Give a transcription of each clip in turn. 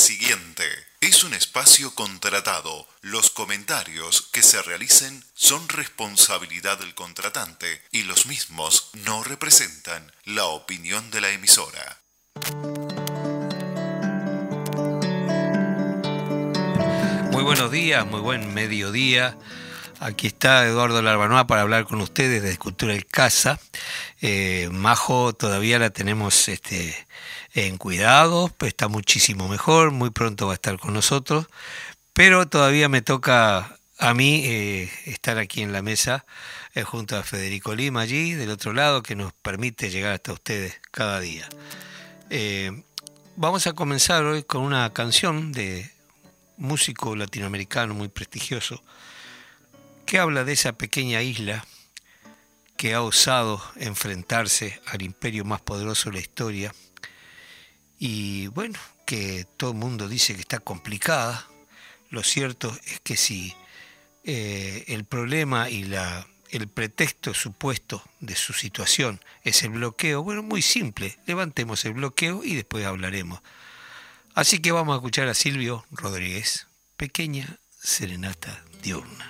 siguiente es un espacio contratado. Los comentarios que se realicen son responsabilidad del contratante y los mismos no representan la opinión de la emisora. Muy buenos días, muy buen mediodía. Aquí está Eduardo Larbanoa para hablar con ustedes de Escultura del Casa. Eh, Majo todavía la tenemos este, en cuidado, está muchísimo mejor, muy pronto va a estar con nosotros, pero todavía me toca a mí eh, estar aquí en la mesa eh, junto a Federico Lima allí, del otro lado, que nos permite llegar hasta ustedes cada día. Eh, vamos a comenzar hoy con una canción de músico latinoamericano muy prestigioso, que habla de esa pequeña isla que ha osado enfrentarse al imperio más poderoso de la historia, y bueno, que todo el mundo dice que está complicada. Lo cierto es que si eh, el problema y la, el pretexto supuesto de su situación es el bloqueo, bueno, muy simple, levantemos el bloqueo y después hablaremos. Así que vamos a escuchar a Silvio Rodríguez, pequeña serenata diurna.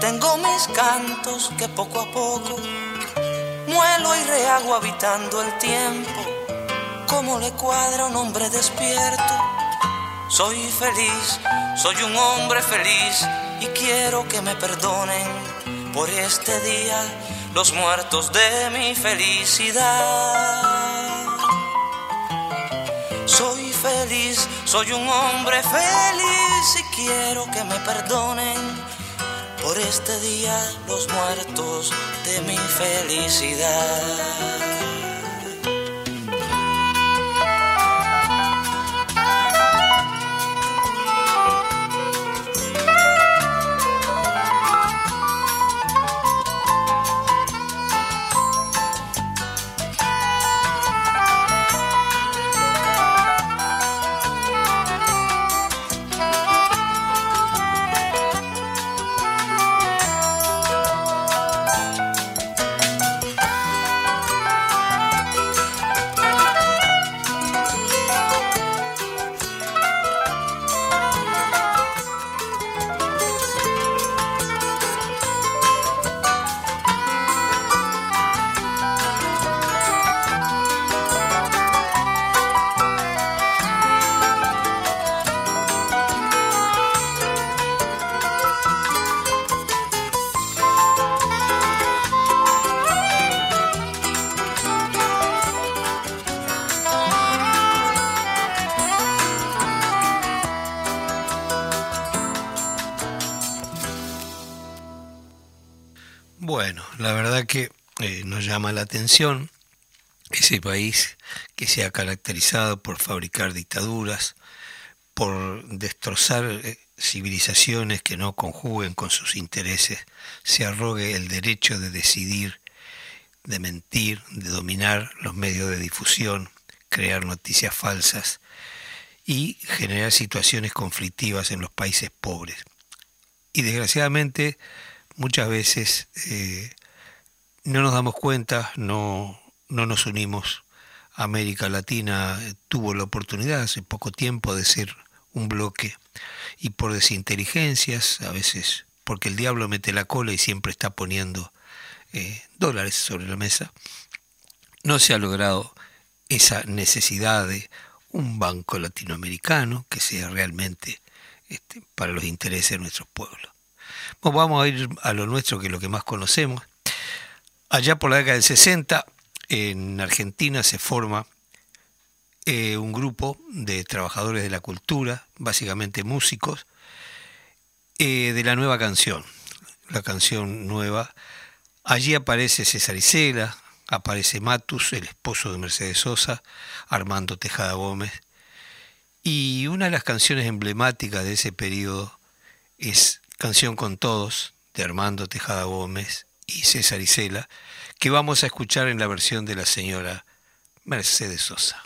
tengo mis cantos que poco a poco muelo y rehago habitando el tiempo, como le cuadra un hombre despierto. Soy feliz, soy un hombre feliz y quiero que me perdonen por este día los muertos de mi felicidad. Soy feliz, soy un hombre feliz y quiero que me perdonen por este día los muertos de mi felicidad. Llama la atención ese país que se ha caracterizado por fabricar dictaduras, por destrozar eh, civilizaciones que no conjuguen con sus intereses, se arrogue el derecho de decidir, de mentir, de dominar los medios de difusión, crear noticias falsas y generar situaciones conflictivas en los países pobres. Y desgraciadamente muchas veces eh, no nos damos cuenta, no, no nos unimos. América Latina tuvo la oportunidad hace poco tiempo de ser un bloque y por desinteligencias, a veces porque el diablo mete la cola y siempre está poniendo eh, dólares sobre la mesa, no se ha logrado esa necesidad de un banco latinoamericano que sea realmente este, para los intereses de nuestros pueblos. vamos a ir a lo nuestro, que es lo que más conocemos. Allá por la década del 60, en Argentina se forma eh, un grupo de trabajadores de la cultura, básicamente músicos, eh, de la nueva canción, la canción nueva. Allí aparece César Isela, aparece Matus, el esposo de Mercedes Sosa, Armando Tejada Gómez. Y una de las canciones emblemáticas de ese periodo es Canción con Todos, de Armando Tejada Gómez y César Isela, que vamos a escuchar en la versión de la señora Mercedes Sosa.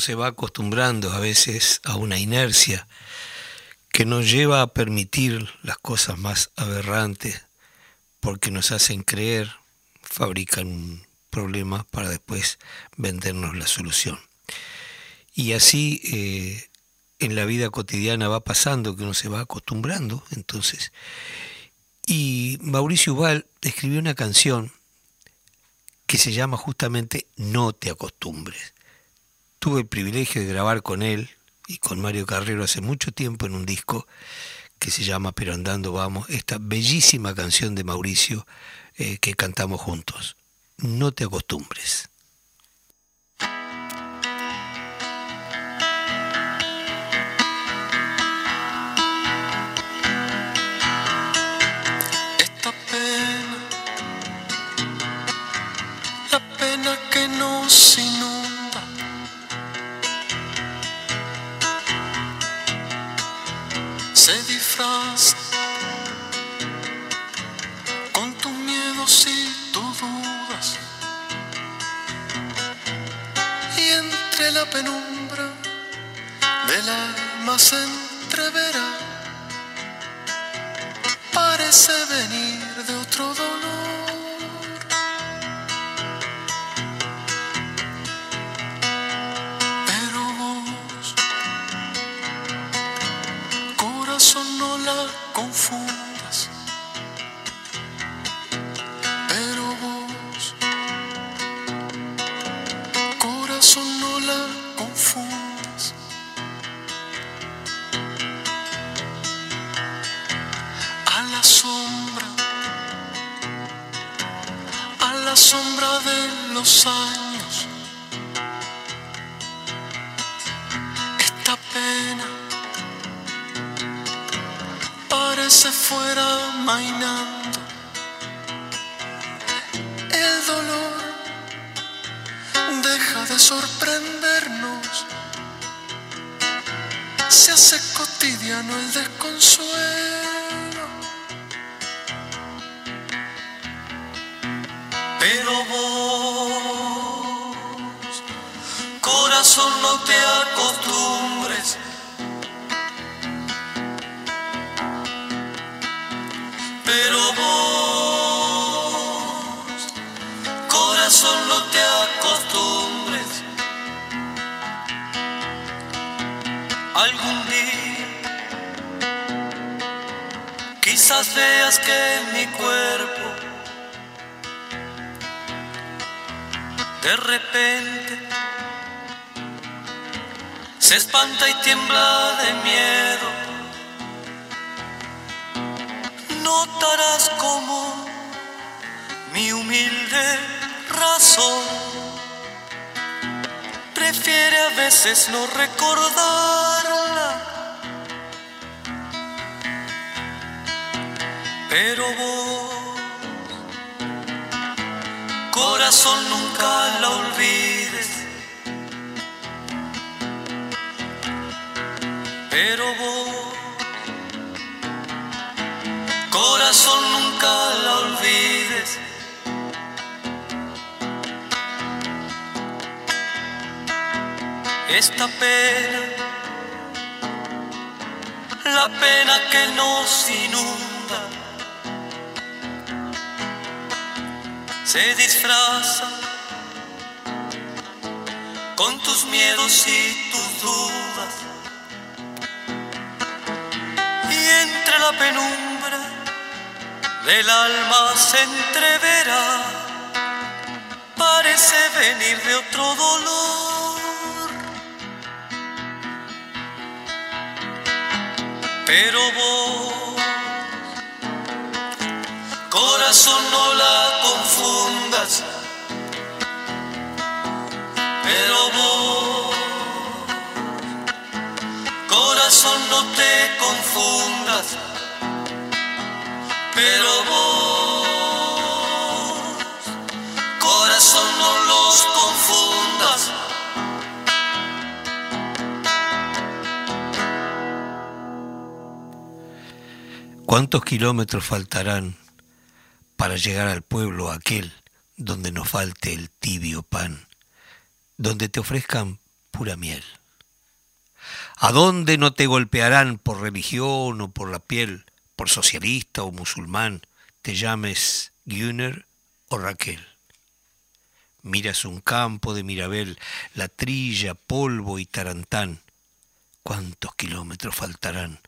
Se va acostumbrando a veces a una inercia que nos lleva a permitir las cosas más aberrantes porque nos hacen creer, fabrican un problema para después vendernos la solución. Y así eh, en la vida cotidiana va pasando que uno se va acostumbrando, entonces. Y Mauricio Ubal escribió una canción que se llama justamente No te acostumbres. Tuve el privilegio de grabar con él y con Mario Carrero hace mucho tiempo en un disco que se llama Pero andando vamos, esta bellísima canción de Mauricio eh, que cantamos juntos. No te acostumbres. La penumbra del alma se entreverá parece venir de otro dolor. Pero vos, corazón, no la confundas. Que mi cuerpo de repente se espanta y tiembla de miedo. Notarás como mi humilde razón prefiere a veces no recordarla. Pero vos corazón nunca la olvides. Pero vos, corazón nunca la olvides. Esta pena, la pena que nos inunda. Se disfraza con tus miedos y tus dudas. Y entre la penumbra del alma se entreverá, parece venir de otro dolor. Pero vos corazón no la confundas, no te confundas, pero vos, corazón no los confundas. ¿Cuántos kilómetros faltarán para llegar al pueblo aquel donde no falte el tibio pan, donde te ofrezcan pura miel? ¿A dónde no te golpearán por religión o por la piel, por socialista o musulmán, te llames Güner o Raquel? Miras un campo de Mirabel, la trilla, polvo y tarantán. ¿Cuántos kilómetros faltarán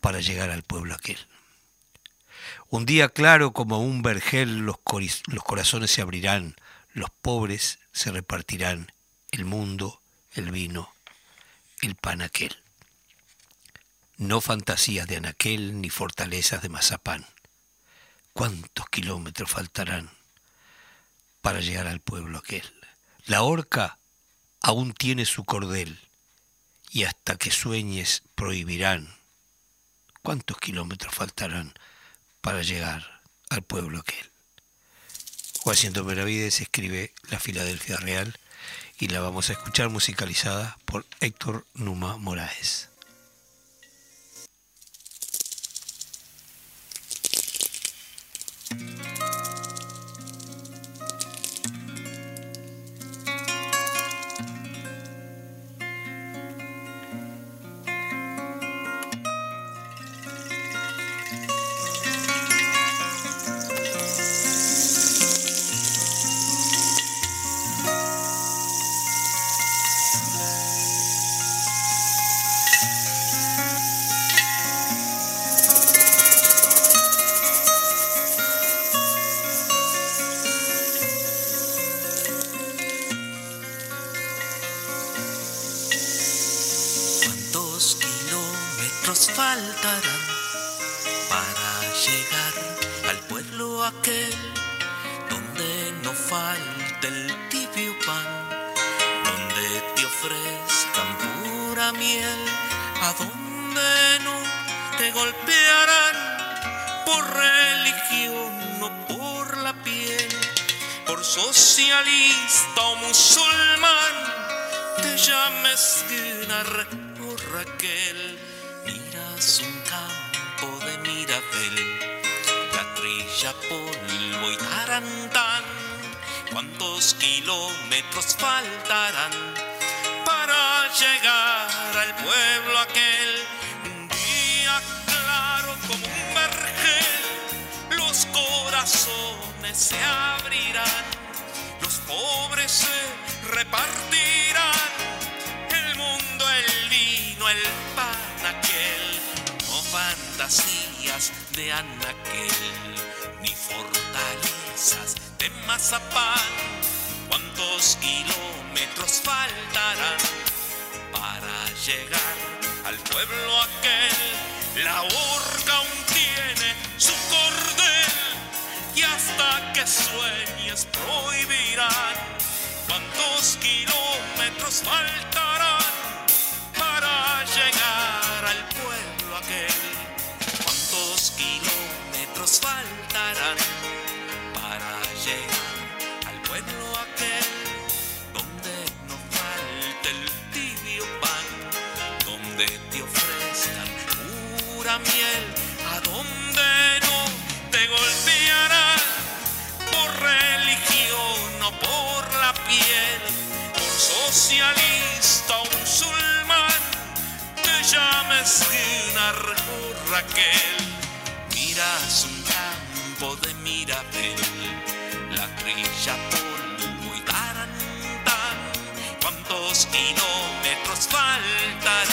para llegar al pueblo aquel? Un día claro como un vergel los, los, corazones se abrirán, los pobres se repartirán, el mundo, el vino, el pan aquel. No fantasías de anaquel ni fortalezas de mazapán. ¿Cuántos kilómetros faltarán para llegar al pueblo aquel? La horca aún tiene su cordel y hasta que sueñes prohibirán. ¿Cuántos kilómetros faltarán para llegar al pueblo aquel? Juaciento Meravides escribe La Filadelfia Real y la vamos a escuchar musicalizada por Héctor Numa Moraes. Kilómetros faltarán para llegar al pueblo aquel donde no falte el tibio pan, donde te ofrezcan pura miel, a donde no te golpearán por religión o por la piel, por socialista o musulmán, te llames Gunnar la trilla polvo y tarantán, cuántos kilómetros faltarán para llegar al pueblo aquel día claro como un vergel los corazones se abrirán los pobres se repartirán. El mundo el vino el pan aquel no fantasías de anaquel fortalezas de mazapán cuántos kilómetros faltarán para llegar al pueblo aquel. La horca aún tiene su cordel y hasta que sueñes prohibirán. ¿Cuántos kilómetros faltarán para llegar al pueblo aquel? ¿Cuántos kilómetros faltarán para llegar al pueblo aquel? donde no falte el tibio pan, donde te ofrezcan pura miel, a donde no te golpearán por religión o por la piel, por socialista o musulmán, te llames Gunnar o Raquel, miras un campo la trilla polvo y tarantán, cuántos kilómetros faltarán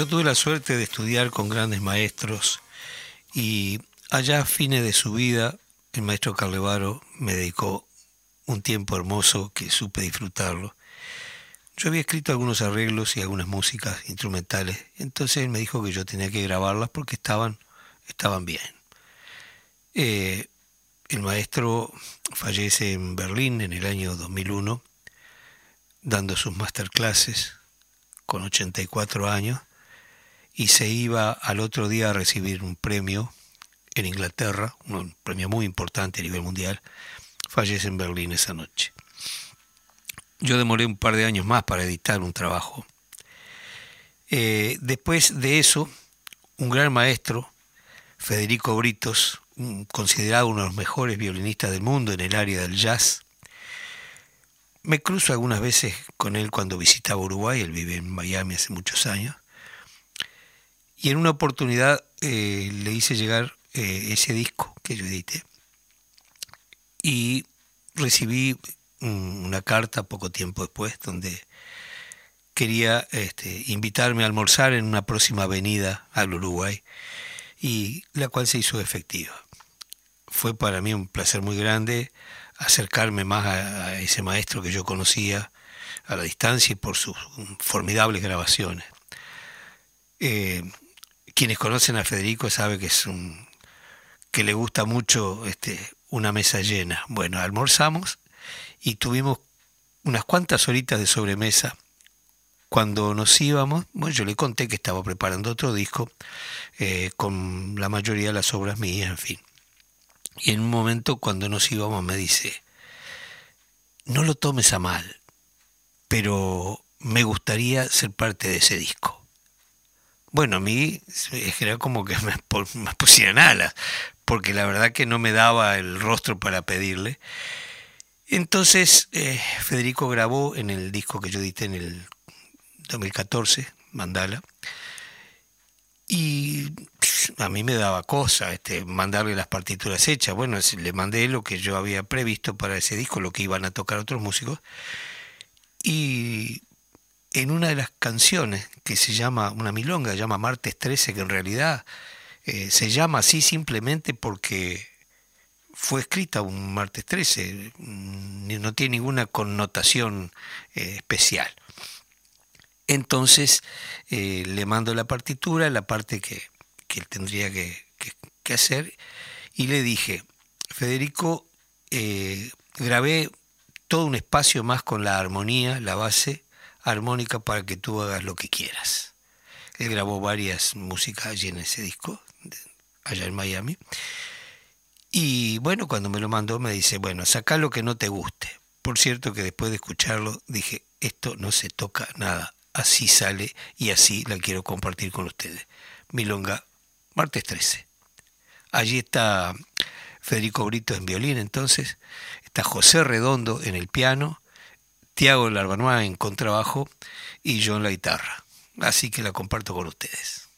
Yo tuve la suerte de estudiar con grandes maestros y allá a fines de su vida el maestro Carlevaro me dedicó un tiempo hermoso que supe disfrutarlo. Yo había escrito algunos arreglos y algunas músicas instrumentales, entonces él me dijo que yo tenía que grabarlas porque estaban, estaban bien. Eh, el maestro fallece en Berlín en el año 2001, dando sus masterclasses con 84 años, y se iba al otro día a recibir un premio en Inglaterra, un premio muy importante a nivel mundial, fallece en Berlín esa noche. Yo demoré un par de años más para editar un trabajo. Eh, después de eso, un gran maestro, Federico Britos, considerado uno de los mejores violinistas del mundo en el área del jazz, me cruzo algunas veces con él cuando visitaba Uruguay, él vive en Miami hace muchos años, y en una oportunidad eh, le hice llegar eh, ese disco que yo edité. Y recibí una carta poco tiempo después donde quería este, invitarme a almorzar en una próxima avenida al Uruguay y la cual se hizo efectiva. Fue para mí un placer muy grande acercarme más a, ese maestro que yo conocía a la distancia y por sus formidables grabaciones. Eh, quienes conocen a Federico saben que es un que le gusta mucho este, una mesa llena. Bueno, almorzamos y tuvimos unas cuantas horitas de sobremesa. Cuando nos íbamos, bueno, yo le conté que estaba preparando otro disco eh, con la mayoría de las obras mías, en fin. Y en un momento cuando nos íbamos me dice, no lo tomes a mal, pero me gustaría ser parte de ese disco. Bueno, a mí era como que me, me pusieran alas, porque la verdad que no me daba el rostro para pedirle. Entonces eh, Federico grabó en el disco que yo edité en el 2014, Mandala, y a mí me daba cosa este, mandarle las partituras hechas. Bueno, le mandé lo que yo había previsto para ese disco, lo que iban a tocar otros músicos, y en una de las canciones que se llama, una milonga, se llama Martes 13, que en realidad eh, se llama así simplemente porque fue escrita un martes 13, mm, no tiene ninguna connotación eh, especial. Entonces eh, le mando la partitura, la parte que, él tendría que, hacer, y le dije, Federico, grabé todo un espacio más con la armonía, la base armónica para que tú hagas lo que quieras. Él grabó varias músicas allí en ese disco, allá en Miami. Y bueno, cuando me lo mandó me dice, bueno, saca lo que no te guste. Por cierto que después de escucharlo dije, esto no se toca nada, así sale y así la quiero compartir con ustedes. Milonga, martes 13. Allí está Federico Brito en violín entonces, está José Redondo en el piano, Tiago Larbanoa en contrabajo y yo en la guitarra. Así que la comparto con ustedes.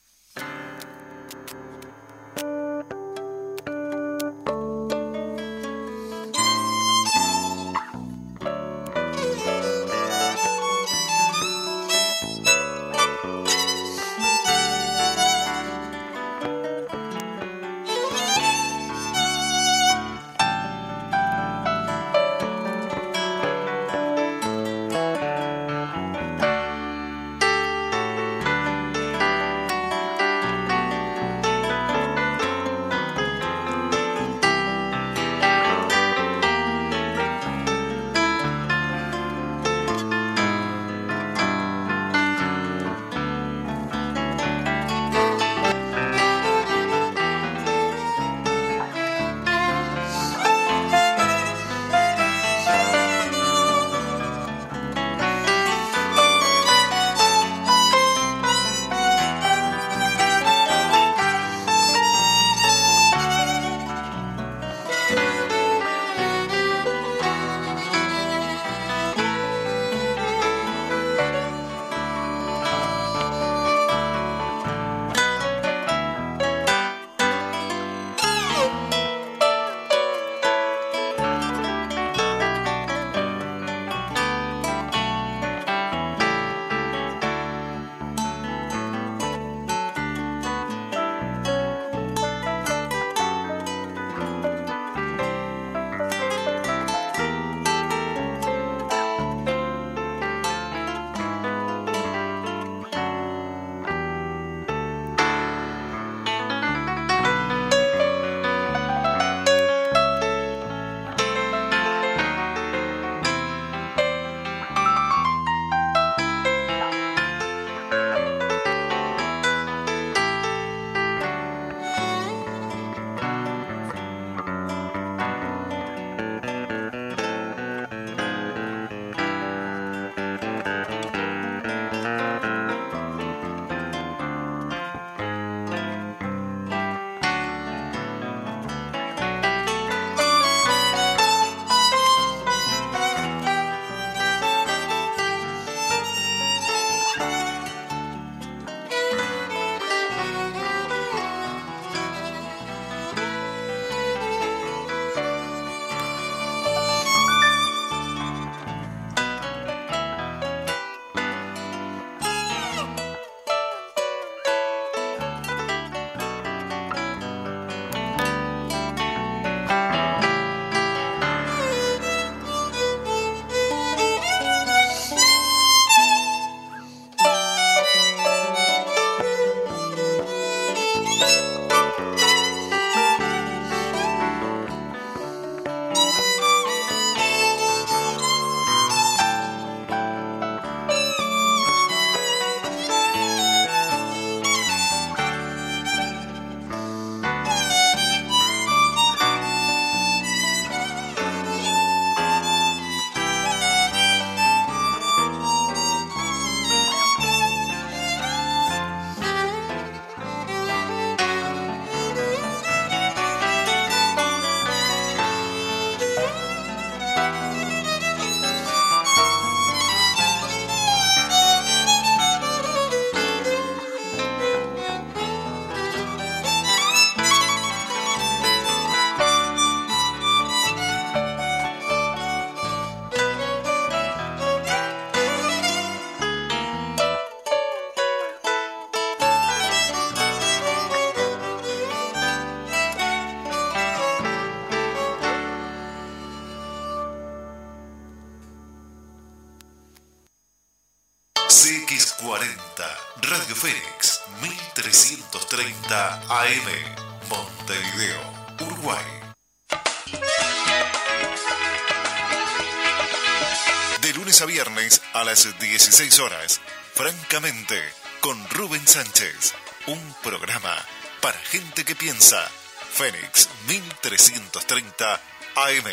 16 horas, francamente, con Rubén Sánchez, un programa para gente que piensa. Fénix 1330 AM.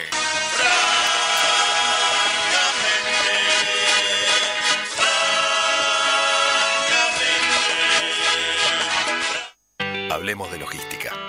Hablemos de logística.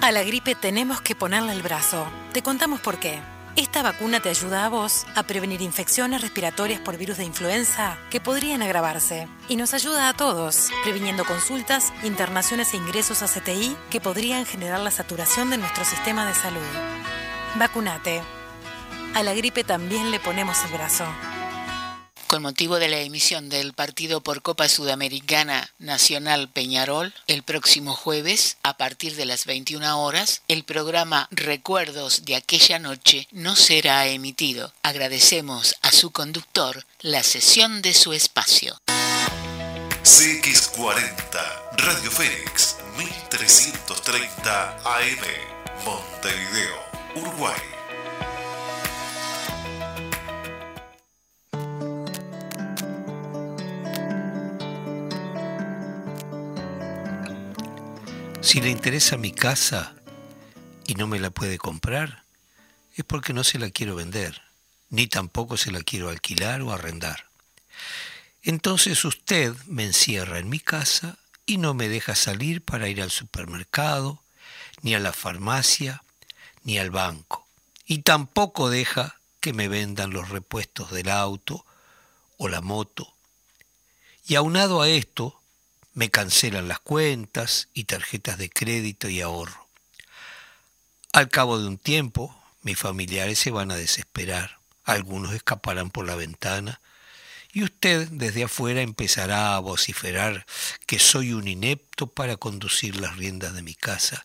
A la gripe tenemos que ponerle el brazo. Te contamos por qué. Esta vacuna te ayuda a vos a prevenir infecciones respiratorias por virus de influenza que podrían agravarse. Y nos ayuda a todos, previniendo consultas, internaciones e ingresos a CTI que podrían generar la saturación de nuestro sistema de salud. Vacunate. A la gripe también le ponemos el brazo. Con motivo de la emisión del partido por Copa Sudamericana Nacional Peñarol, el próximo jueves, a partir de las 21 horas, el programa Recuerdos de aquella noche no será emitido. Agradecemos a su conductor la sesión de su espacio. CX40, Radio Fénix, 1330 AM, Montevideo, Uruguay. Si le interesa mi casa y no me la puede comprar, es porque no se la quiero vender, ni tampoco se la quiero alquilar o arrendar. Entonces usted me encierra en mi casa y no me deja salir para ir al supermercado, ni a la farmacia, ni al banco. Y tampoco deja que me vendan los repuestos del auto o la moto. Y aunado a esto, me cancelan las cuentas y tarjetas de crédito y ahorro. Al cabo de un tiempo, mis familiares se van a desesperar, algunos escaparán por la ventana, y usted desde afuera empezará a vociferar que soy un inepto para conducir las riendas de mi casa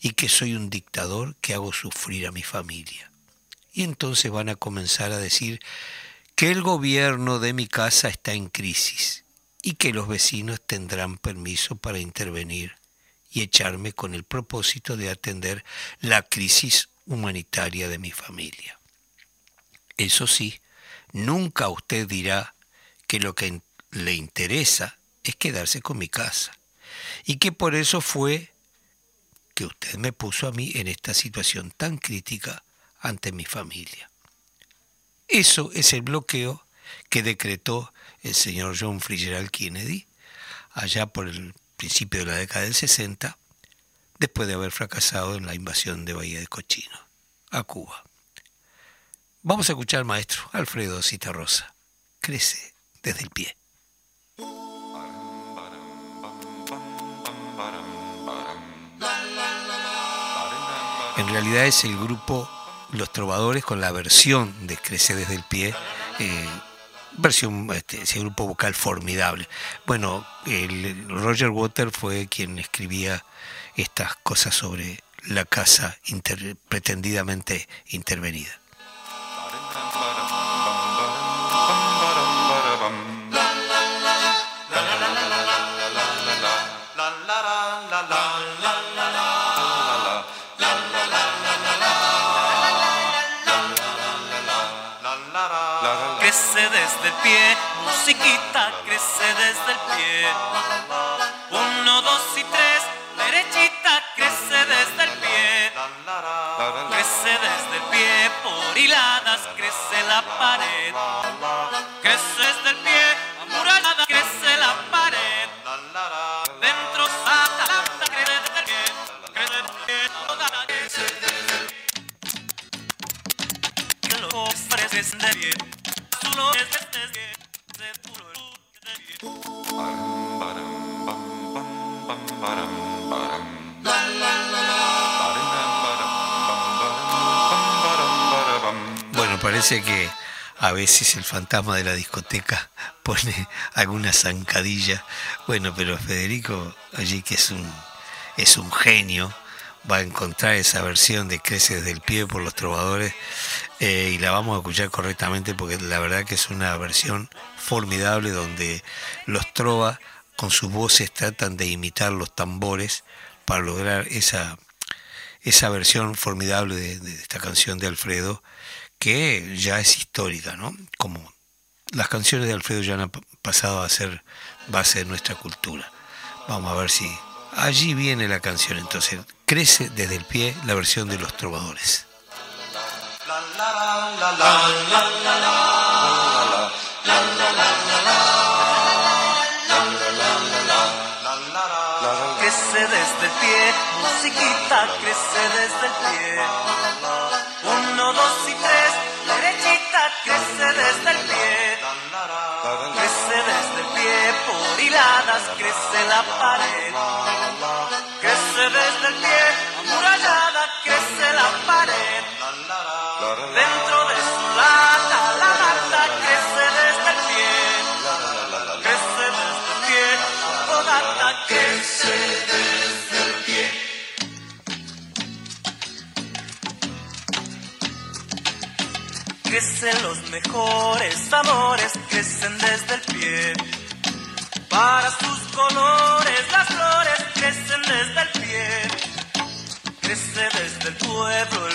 y que soy un dictador que hago sufrir a mi familia. Y entonces van a comenzar a decir que el gobierno de mi casa está en crisis y que los vecinos tendrán permiso para intervenir y echarme con el propósito de atender la crisis humanitaria de mi familia. Eso sí, nunca usted dirá que lo que le interesa es quedarse con mi casa y que por eso fue que usted me puso a mí en esta situación tan crítica ante mi familia. Eso es el bloqueo que decretó el señor John Fitzgerald Kennedy allá por el principio de la década del 60, después de haber fracasado en la invasión de Bahía de Cochino, a Cuba. Vamos a escuchar al maestro Alfredo Citarrosa. Crece desde el pie. En realidad es el grupo Los Trovadores con la versión de Crece desde el pie, eh, versión, este, ese grupo vocal formidable. Bueno, el Roger Water fue quien escribía estas cosas sobre la casa pretendidamente intervenida. Crece desde el pie, musiquita crece desde el pie. Uno, dos y tres, derechita crece desde el pie. Crece desde el pie, por hiladas crece la pared. Crece desde el pie, amurallada crece la pared. Bueno, parece que a veces el fantasma de la discoteca pone alguna zancadilla. Bueno, pero Federico, allí que es un, es un genio, va a encontrar esa versión de Crece desde el pie por los trovadores eh, y la vamos a escuchar correctamente porque la verdad que es una versión formidable donde los trovas con sus voces tratan de imitar los tambores para lograr esa, esa versión formidable de, de esta canción de Alfredo que ya es histórica, ¿no? Como las canciones de Alfredo ya han pasado a ser base de nuestra cultura. Vamos a ver si allí viene la canción, entonces crece desde el pie la versión de los trovadores. Crece desde el pie, musiquita, crece desde el pie. Uno, dos y tres, derechita, crece desde el pie. Crece desde el pie, por hiladas, crece la pared. Mejores amores, crecen desde el pie. Para sus colores las flores crecen desde el pie. Crece desde el pueblo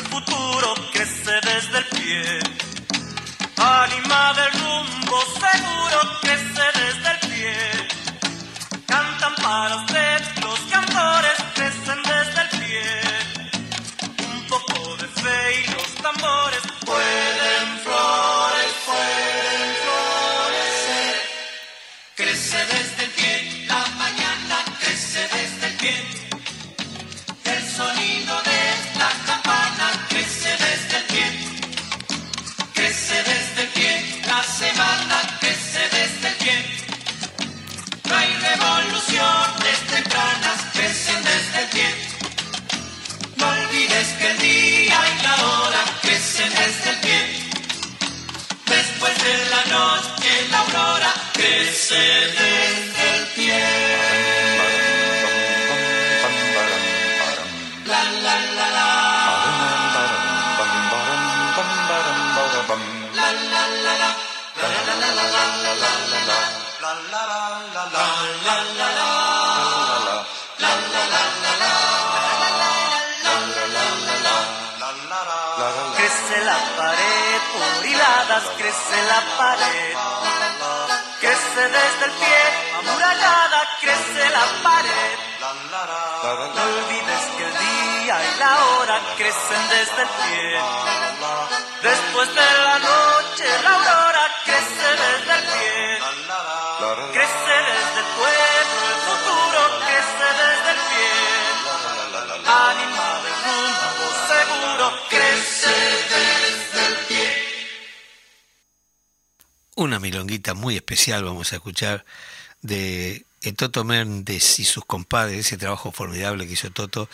Crece la pared por hiladas, crece la pared. Crece desde el pie, amurallada, crece la pared. No olvides que el día y la hora crecen desde el pie. Después de la noche la aurora crece desde el pie. Crece desde el pueblo, el futuro crece desde el pie. Ánima de rumbo seguro crece desde el pie. Una milonguita muy especial vamos a escuchar de eh, Toto Méndez y sus compadres, ese trabajo formidable que hizo Toto.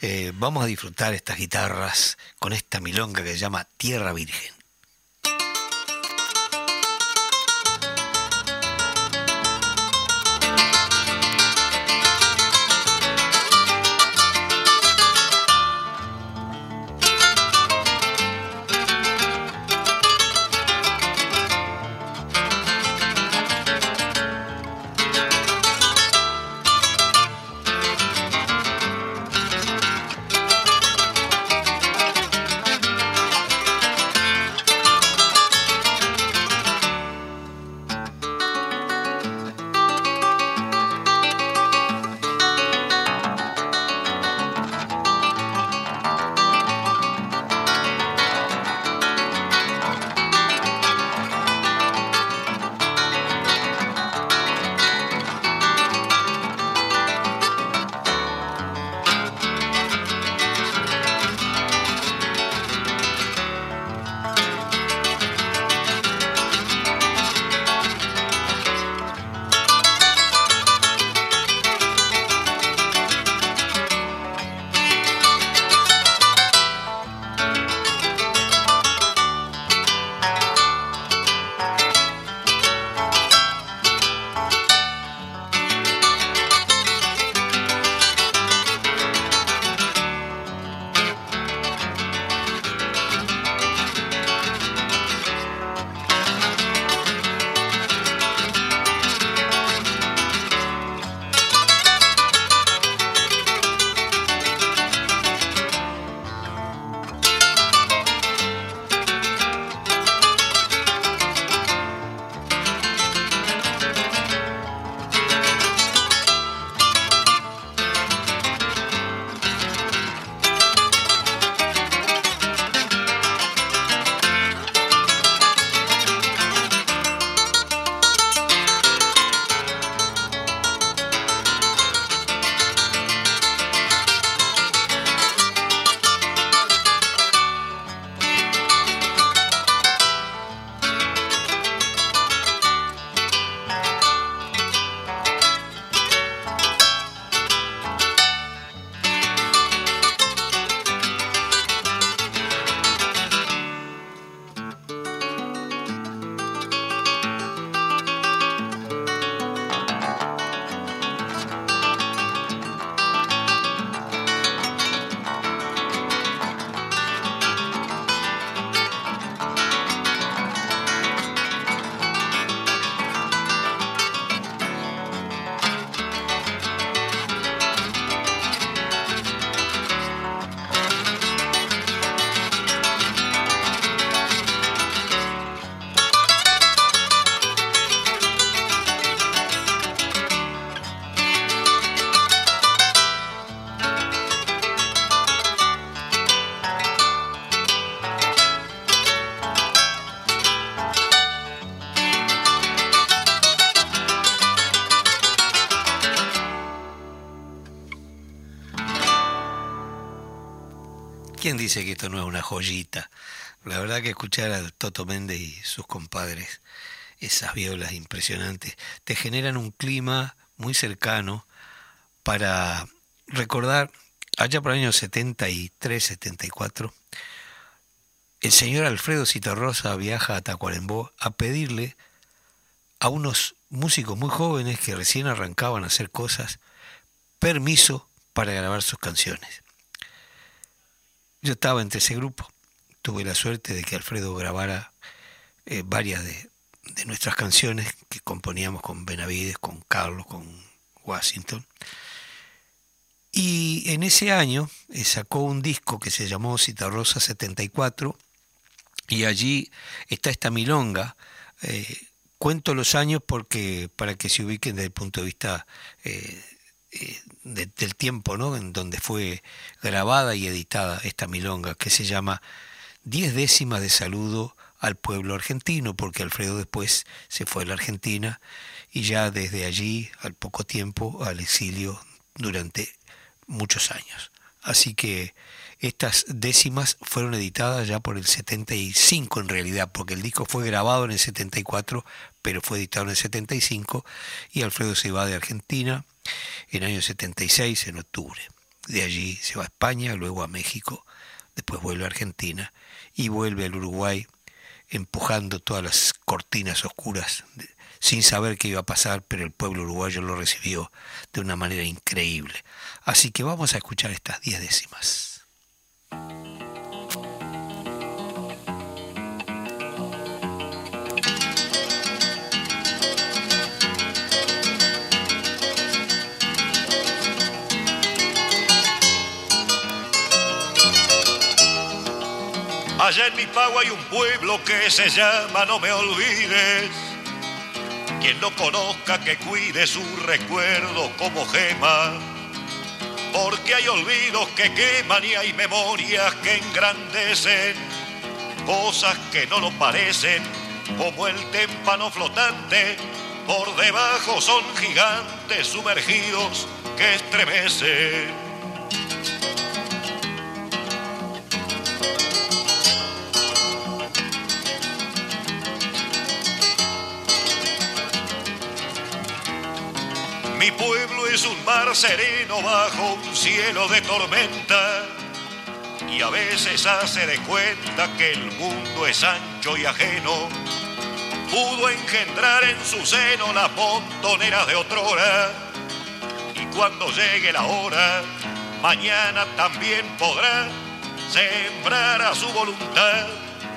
Eh, vamos a disfrutar estas guitarras con esta milonga que se llama Tierra Virgen. Dice que esto no es una joyita? La verdad que escuchar a Toto Méndez y sus compadres, esas violas impresionantes, te generan un clima muy cercano para recordar, allá por el año 73, 74, el señor Alfredo Citarrosa viaja a Tacuarembó a pedirle a unos músicos muy jóvenes que recién arrancaban a hacer cosas permiso para grabar sus canciones. Yo estaba entre ese grupo. Tuve la suerte de que Alfredo grabara eh, varias de, nuestras canciones que componíamos con Benavides, con Carlos, con Washington. Y en ese año eh, sacó un disco que se llamó Citarrosa 74 y allí está esta milonga. Eh, cuento los años porque para que se ubiquen desde el punto de vista eh, del tiempo ¿no? en donde fue grabada y editada esta milonga, que se llama Diez décimas de saludo al pueblo argentino, porque Alfredo después se fue a la Argentina y ya desde allí, al poco tiempo, al exilio durante muchos años. Así que estas décimas fueron editadas ya por el 75 en realidad, porque el disco fue grabado en el 74, pero fue editado en el 75 y Alfredo se va de Argentina en el año 76, en octubre. De allí se va a España, luego a México, después vuelve a Argentina y vuelve al Uruguay empujando todas las cortinas oscuras sin saber qué iba a pasar, pero el pueblo uruguayo lo recibió de una manera increíble. Así que vamos a escuchar estas diez décimas. Allá en mi pago hay un pueblo que se llama No me olvides. Quien no conozca que cuide su recuerdo como gema porque hay olvidos que queman y hay memorias que engrandecen, cosas que no lo parecen, como el témpano flotante, por debajo son gigantes sumergidos que estremecen. Es un mar sereno bajo un cielo de tormenta y a veces hace de cuenta que el mundo es ancho y ajeno. Pudo engendrar en su seno las montoneras de otrora y cuando llegue la hora, mañana también podrá sembrar a su voluntad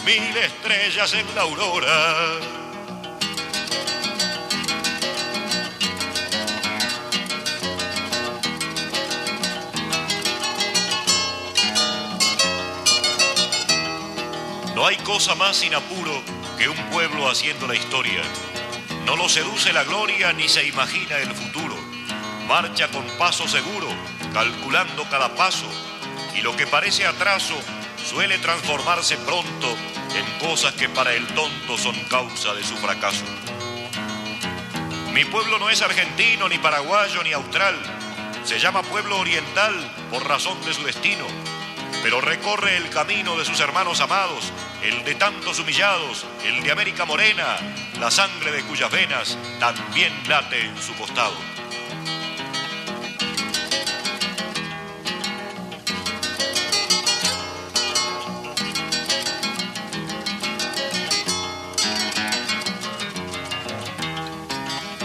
mil estrellas en la aurora. No hay cosa más sin apuro que un pueblo haciendo la historia. No lo seduce la gloria ni se imagina el futuro. Marcha con paso seguro, calculando cada paso, y lo que parece atraso suele transformarse pronto en cosas que para el tonto son causa de su fracaso. Mi pueblo no es argentino, ni paraguayo, ni austral. Se llama pueblo oriental por razón de su destino, pero recorre el camino de sus hermanos amados el de tantos humillados, el de América Morena, la sangre de cuyas venas también late en su costado.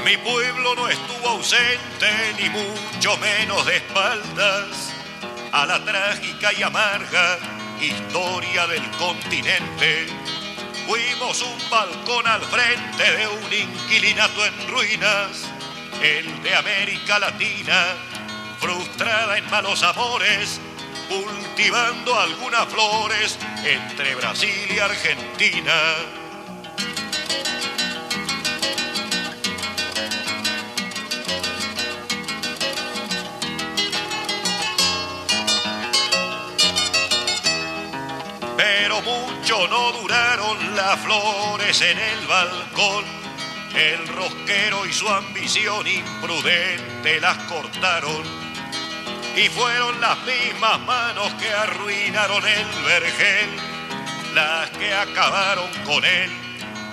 Mi pueblo no estuvo ausente, ni mucho menos de espaldas, a la trágica y amarga historia del continente. Fuimos un balcón al frente de un inquilinato en ruinas, el de América Latina, frustrada en malos amores, cultivando algunas flores entre Brasil y Argentina. No duraron las flores en el balcón. El rosquero y su ambición imprudente las cortaron. y fueron las mismas manos que arruinaron el vergel, las que acabaron con él,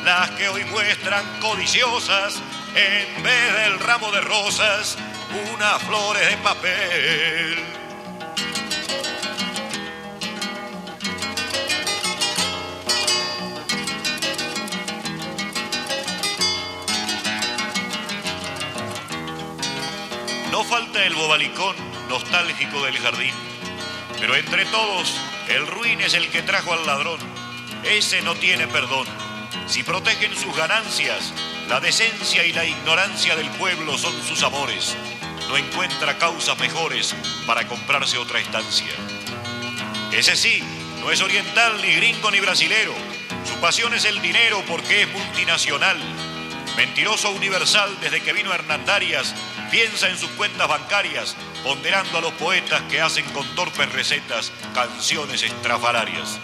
las que hoy muestran codiciosas en vez del ramo de rosas, unas flores de papel. No falta el bobalicón nostálgico del jardín, pero entre todos el ruin es el que trajo al ladrón. Ese no tiene perdón. Si protegen sus ganancias, la decencia y la ignorancia del pueblo son sus amores. No encuentra causas mejores para comprarse otra estancia. Ese sí, no es oriental, ni gringo, ni brasilero. Su pasión es el dinero porque es multinacional. Mentiroso universal desde que vino Hernandarias piensa en sus cuentas bancarias, ponderando a los poetas que hacen con torpes recetas canciones estrafalarias.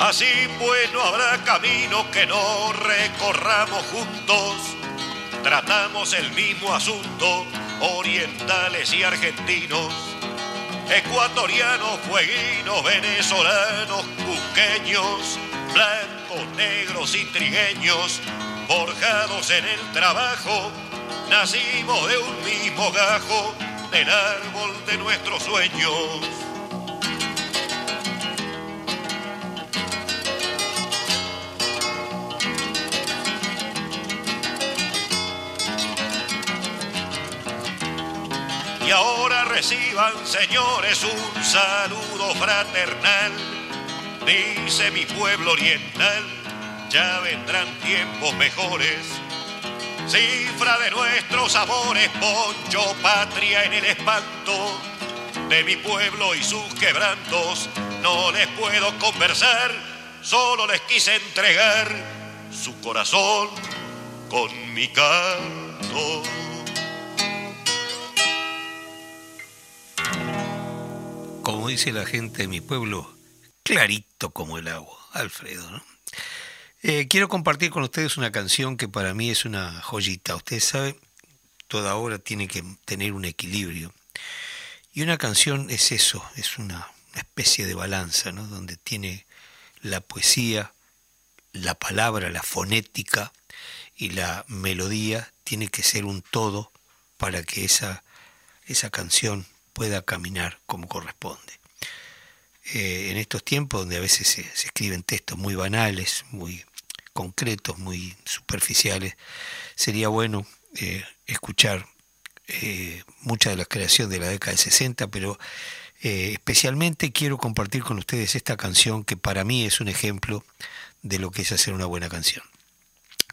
Así pues no habrá camino que no recorramos juntos. Tratamos el mismo asunto orientales y argentinos, ecuatorianos, fueguinos, venezolanos, cusqueños, blancos, negros y trigueños, forjados en el trabajo, nacimos de un mismo gajo, del árbol de nuestros sueños. Y ahora reciban, señores, un saludo fraternal. Dice mi pueblo oriental, ya vendrán tiempos mejores. Cifra de nuestros amores, poncho patria en el espanto de mi pueblo y sus quebrantos. No les puedo conversar, solo les quise entregar su corazón con mi canto. Como dice la gente de mi pueblo, clarito como el agua, Alfredo. Eh, quiero compartir con ustedes una canción que para mí es una joyita. Ustedes saben, toda obra tiene que tener un equilibrio. Y una canción es eso, es una, especie de balanza, ¿no? donde tiene la poesía, la palabra, la fonética y la melodía, tiene que ser un todo para que esa, esa canción pueda caminar como corresponde. Eh, en estos tiempos donde a veces se, escriben textos muy banales, muy concretos, muy superficiales, sería bueno eh, escuchar eh, mucha de la creación de la década del 60, pero especialmente quiero compartir con ustedes esta canción que para mí es un ejemplo de lo que es hacer una buena canción.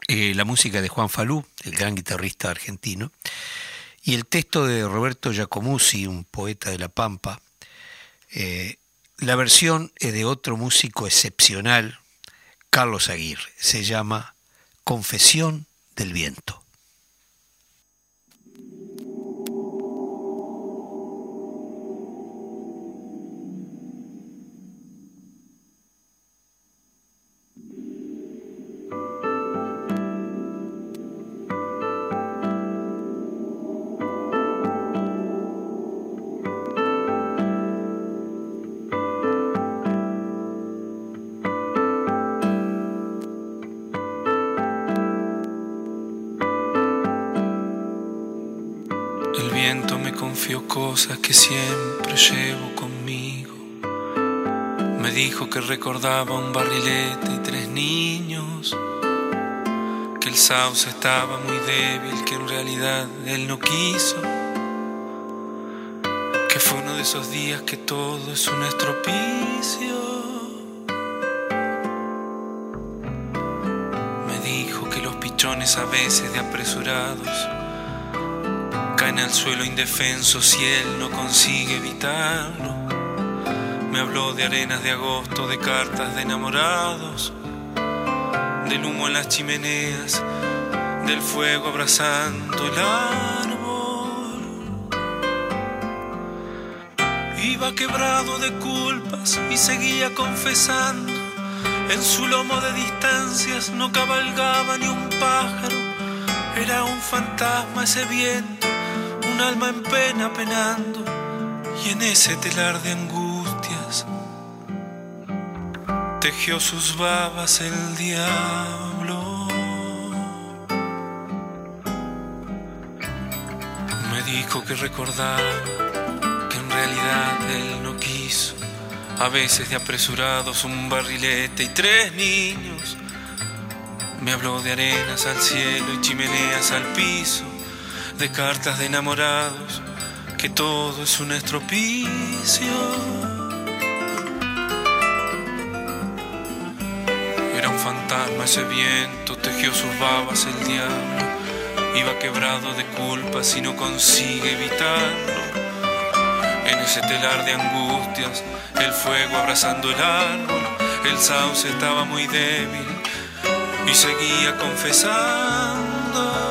la música de Juan Falú, el gran guitarrista argentino, y el texto de Roberto Giacomuzzi, un poeta de La Pampa, eh, la versión es de otro músico excepcional, Carlos Aguirre. Se llama Confesión del Viento. Cosas que siempre llevo conmigo. Me dijo que recordaba un barrilete y tres niños, que el sauce estaba muy débil, que en realidad él no quiso, que fue uno de esos días que todo es un estropicio. Me dijo que los pichones a veces de apresurados en el suelo indefenso si él no consigue evitarlo. Me habló de arenas de agosto, de cartas de enamorados, del humo en las chimeneas, del fuego abrazando el árbol. Iba quebrado de culpas y seguía confesando. En su lomo de distancias no cabalgaba ni un pájaro. Era un fantasma ese viento, un alma en pena penando. Y en ese telar de angustias tejió sus babas el diablo. Me dijo que recordaba realidad él no quiso. A veces de apresurados un barrilete y tres niños. Me habló de arenas al cielo y chimeneas al piso, de cartas de enamorados, que todo es un estropicio. Era un fantasma ese viento, tejió sus babas el diablo, iba quebrado de culpas y no consigue evitarlo en ese telar de angustias, el fuego abrazando el árbol, el sauce estaba muy débil y seguía confesando.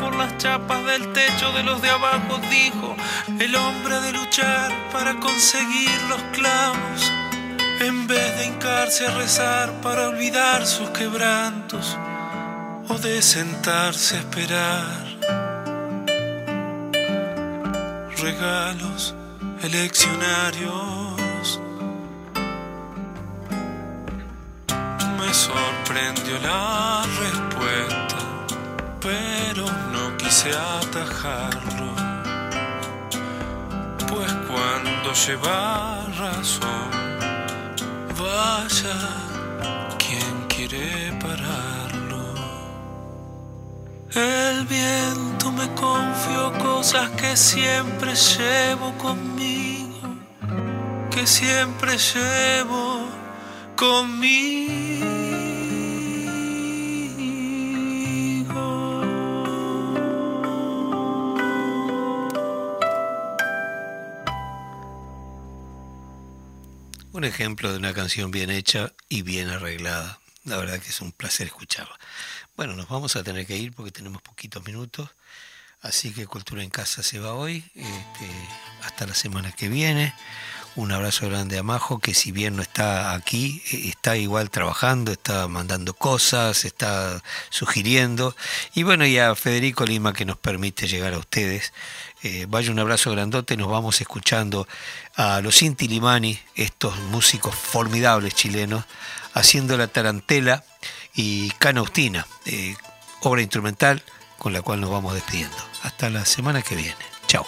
Por las chapas del techo de los de abajo, dijo, el hombre de luchar para conseguir los clavos, en vez de hincarse a rezar para olvidar sus quebrantos o de sentarse a esperar regalos eleccionarios. Me sorprendió la respuesta, pero no quise atajarlo. Pues cuando lleva razón, vaya quien quiere pararlo. El viento me confió cosas que siempre llevo conmigo, que siempre llevo conmigo. Un ejemplo de una canción bien hecha y bien arreglada. La verdad que es un placer escucharla. Bueno, nos vamos a tener que ir porque tenemos poquitos minutos. Así que Cultura en Casa se va hoy. Este, hasta la semana que viene. Un abrazo grande a Majo, que si bien no está aquí, eh, está igual trabajando, está mandando cosas, está sugiriendo. Y bueno, y a Federico Lima, que nos permite llegar a ustedes. Eh, vaya un abrazo grandote, nos vamos escuchando a los Inti Limani, estos músicos formidables chilenos, haciendo la tarantela y Canaustina, eh, obra instrumental con la cual nos vamos despidiendo. Hasta la semana que viene. Chao.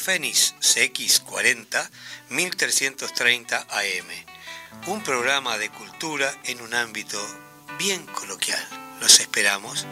Fénix CX40 1330 AM. Un programa de cultura en un ámbito bien coloquial. Los esperamos.